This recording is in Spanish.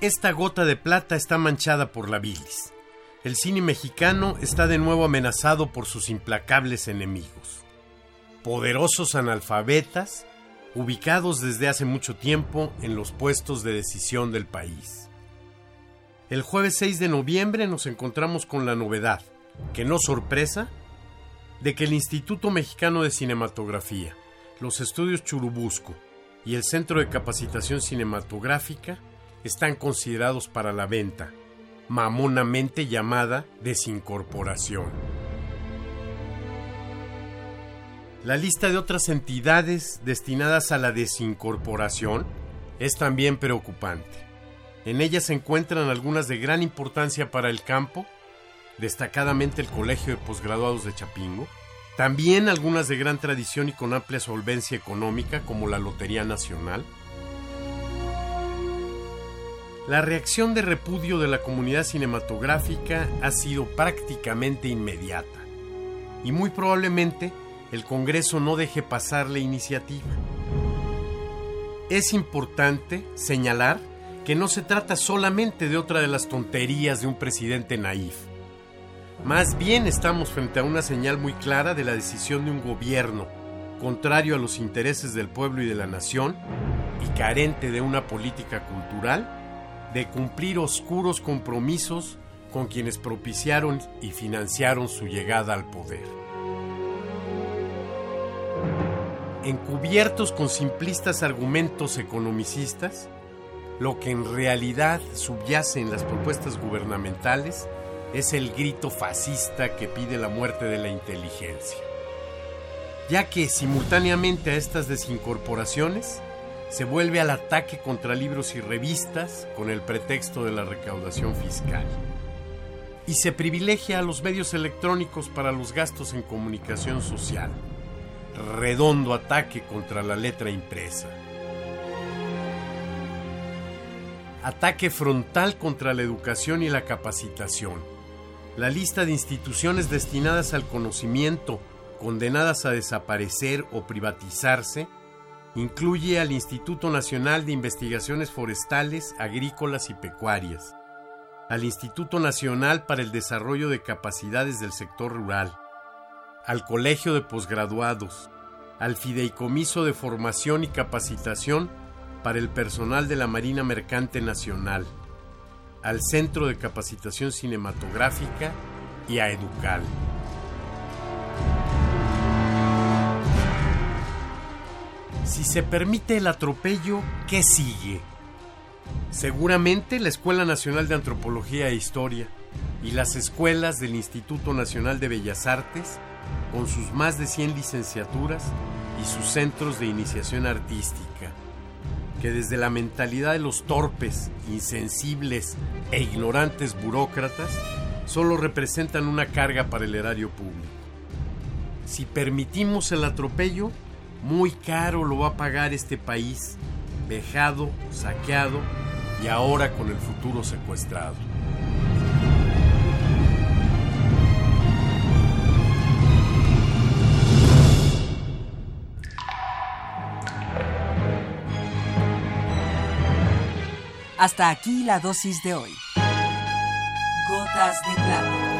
Esta gota de plata está manchada por la bilis. El cine mexicano está de nuevo amenazado por sus implacables enemigos. Poderosos analfabetas, ubicados desde hace mucho tiempo en los puestos de decisión del país. El jueves 6 de noviembre nos encontramos con la novedad, que no sorpresa, de que el Instituto Mexicano de Cinematografía, los estudios Churubusco y el Centro de Capacitación Cinematográfica están considerados para la venta, mamonamente llamada desincorporación. La lista de otras entidades destinadas a la desincorporación es también preocupante. En ella se encuentran algunas de gran importancia para el campo, destacadamente el Colegio de Posgraduados de Chapingo, también algunas de gran tradición y con amplia solvencia económica como la Lotería Nacional, la reacción de repudio de la comunidad cinematográfica ha sido prácticamente inmediata y muy probablemente el Congreso no deje pasar la iniciativa. Es importante señalar que no se trata solamente de otra de las tonterías de un presidente naif. Más bien estamos frente a una señal muy clara de la decisión de un gobierno contrario a los intereses del pueblo y de la nación y carente de una política cultural de cumplir oscuros compromisos con quienes propiciaron y financiaron su llegada al poder. Encubiertos con simplistas argumentos economicistas, lo que en realidad subyace en las propuestas gubernamentales es el grito fascista que pide la muerte de la inteligencia. Ya que simultáneamente a estas desincorporaciones se vuelve al ataque contra libros y revistas con el pretexto de la recaudación fiscal. Y se privilegia a los medios electrónicos para los gastos en comunicación social. Redondo ataque contra la letra impresa. Ataque frontal contra la educación y la capacitación. La lista de instituciones destinadas al conocimiento, condenadas a desaparecer o privatizarse, Incluye al Instituto Nacional de Investigaciones Forestales, Agrícolas y Pecuarias, al Instituto Nacional para el Desarrollo de Capacidades del Sector Rural, al Colegio de Posgraduados, al Fideicomiso de Formación y Capacitación para el Personal de la Marina Mercante Nacional, al Centro de Capacitación Cinematográfica y a Educal. Si se permite el atropello, ¿qué sigue? Seguramente la Escuela Nacional de Antropología e Historia y las escuelas del Instituto Nacional de Bellas Artes, con sus más de 100 licenciaturas y sus centros de iniciación artística, que desde la mentalidad de los torpes, insensibles e ignorantes burócratas, solo representan una carga para el erario público. Si permitimos el atropello, muy caro lo va a pagar este país, vejado, saqueado y ahora con el futuro secuestrado. Hasta aquí la dosis de hoy. Gotas de plata